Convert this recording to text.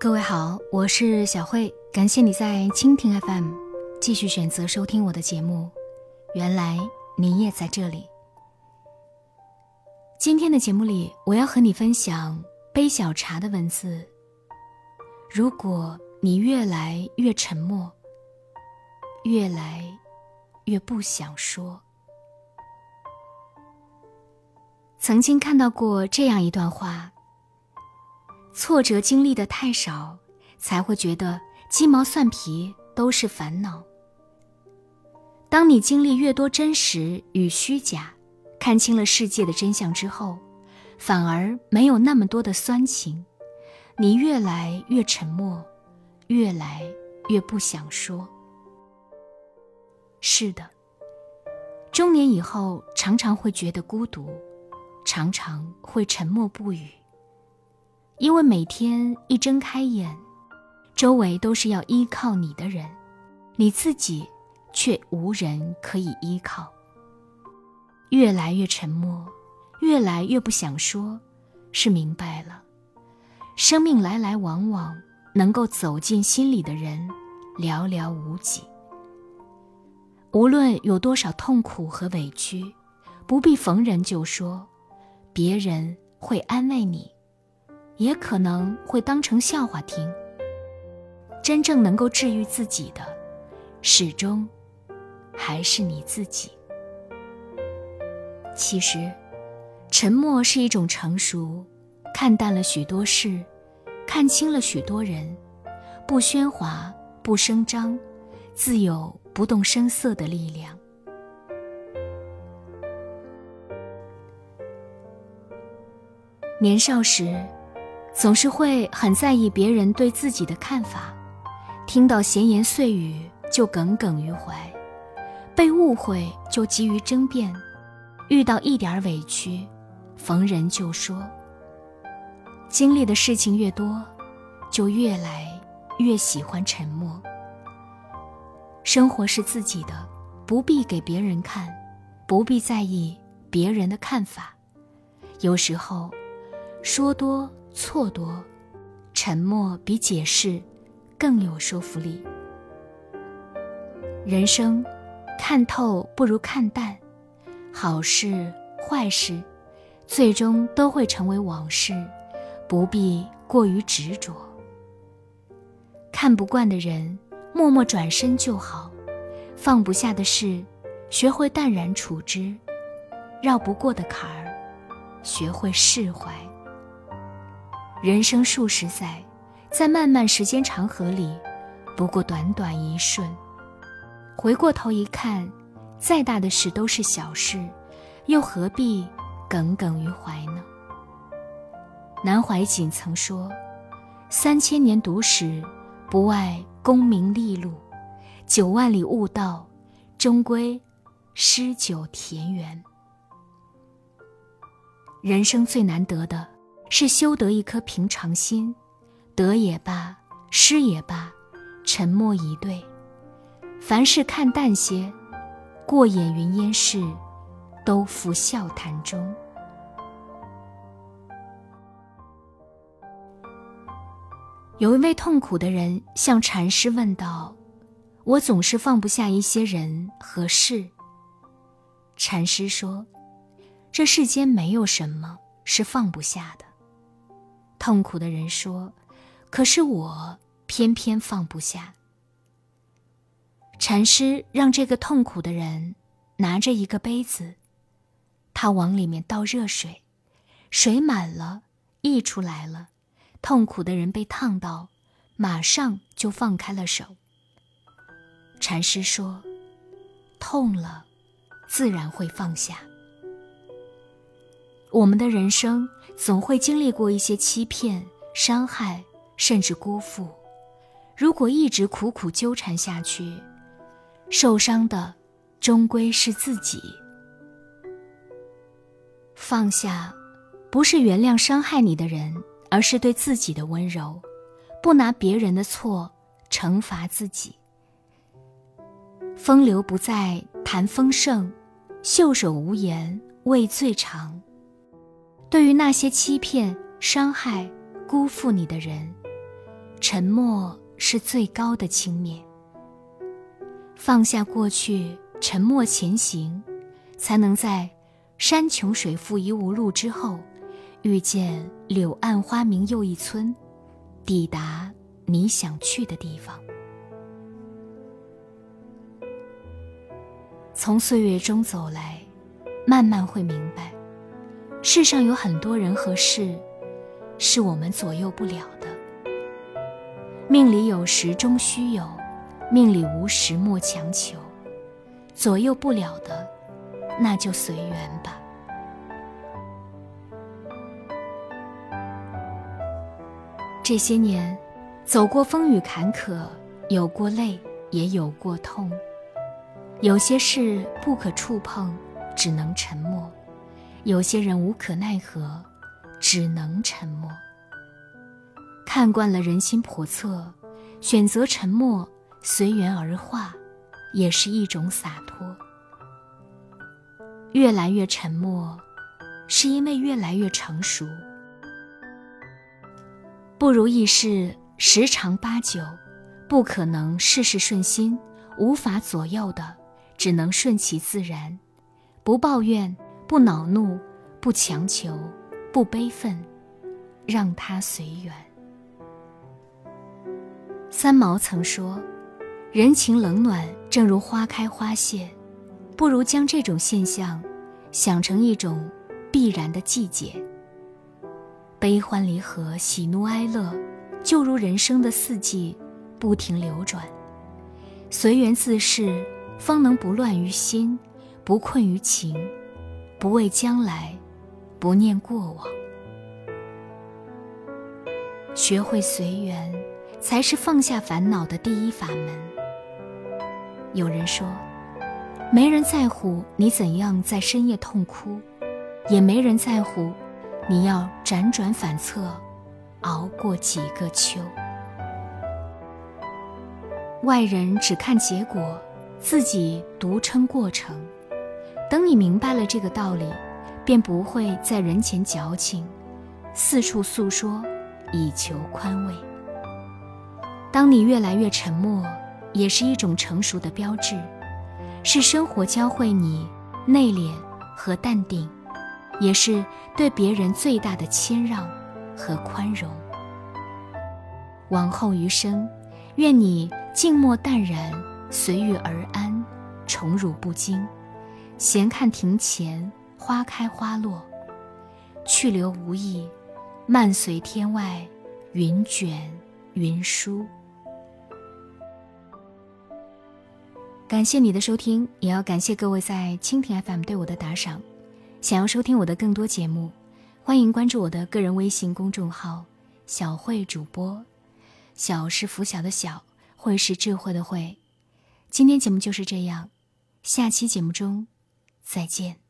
各位好，我是小慧，感谢你在蜻蜓 FM 继续选择收听我的节目。原来你也在这里。今天的节目里，我要和你分享杯小茶的文字。如果你越来越沉默，越来越不想说。曾经看到过这样一段话。挫折经历的太少，才会觉得鸡毛蒜皮都是烦恼。当你经历越多真实与虚假，看清了世界的真相之后，反而没有那么多的酸情。你越来越沉默，越来越不想说。是的，中年以后常常会觉得孤独，常常会沉默不语。因为每天一睁开眼，周围都是要依靠你的人，你自己却无人可以依靠。越来越沉默，越来越不想说，是明白了，生命来来往往，能够走进心里的人寥寥无几。无论有多少痛苦和委屈，不必逢人就说，别人会安慰你。也可能会当成笑话听。真正能够治愈自己的，始终还是你自己。其实，沉默是一种成熟，看淡了许多事，看清了许多人，不喧哗，不声张，自有不动声色的力量。年少时。总是会很在意别人对自己的看法，听到闲言碎语就耿耿于怀，被误会就急于争辩，遇到一点委屈，逢人就说。经历的事情越多，就越来越喜欢沉默。生活是自己的，不必给别人看，不必在意别人的看法。有时候，说多。错多，沉默比解释更有说服力。人生，看透不如看淡，好事坏事，最终都会成为往事，不必过于执着。看不惯的人，默默转身就好；放不下的事，学会淡然处之；绕不过的坎儿，学会释怀。人生数十载，在漫漫时间长河里，不过短短一瞬。回过头一看，再大的事都是小事，又何必耿耿于怀呢？南怀瑾曾说：“三千年读史，不外功名利禄；九万里悟道，终归诗酒田园。”人生最难得的。是修得一颗平常心，得也罢，失也罢，沉默以对，凡事看淡些，过眼云烟事，都付笑谈中。有一位痛苦的人向禅师问道：“我总是放不下一些人和事。”禅师说：“这世间没有什么是放不下的。”痛苦的人说：“可是我偏偏放不下。”禅师让这个痛苦的人拿着一个杯子，他往里面倒热水，水满了，溢出来了。痛苦的人被烫到，马上就放开了手。禅师说：“痛了，自然会放下。”我们的人生总会经历过一些欺骗、伤害，甚至辜负。如果一直苦苦纠缠下去，受伤的终归是自己。放下，不是原谅伤害你的人，而是对自己的温柔，不拿别人的错惩罚自己。风流不再谈丰盛，袖手无言畏最长。对于那些欺骗、伤害、辜负你的人，沉默是最高的轻蔑。放下过去，沉默前行，才能在山穷水复疑无路之后，遇见柳暗花明又一村，抵达你想去的地方。从岁月中走来，慢慢会明白，世上有很多人和事，是我们左右不了的。命里有时终须有，命里无时莫强求。左右不了的，那就随缘吧。这些年，走过风雨坎坷，有过泪，也有过痛。有些事不可触碰，只能沉默；有些人无可奈何，只能沉默。看惯了人心叵测，选择沉默，随缘而化，也是一种洒脱。越来越沉默，是因为越来越成熟。不如意事十常八九，不可能事事顺心，无法左右的。只能顺其自然，不抱怨，不恼怒，不强求，不悲愤，让它随缘。三毛曾说：“人情冷暖，正如花开花谢，不如将这种现象想成一种必然的季节。悲欢离合，喜怒哀乐，就如人生的四季，不停流转，随缘自适。”方能不乱于心，不困于情，不畏将来，不念过往。学会随缘，才是放下烦恼的第一法门。有人说，没人在乎你怎样在深夜痛哭，也没人在乎你要辗转反侧，熬过几个秋。外人只看结果。自己独撑过程，等你明白了这个道理，便不会在人前矫情，四处诉说，以求宽慰。当你越来越沉默，也是一种成熟的标志，是生活教会你内敛和淡定，也是对别人最大的谦让和宽容。往后余生，愿你静默淡然。随遇而安，宠辱不惊，闲看庭前花开花落，去留无意，漫随天外云卷云舒。感谢你的收听，也要感谢各位在蜻蜓 FM 对我的打赏。想要收听我的更多节目，欢迎关注我的个人微信公众号“小慧主播”。小是拂晓的小，慧是智慧的慧。今天节目就是这样，下期节目中再见。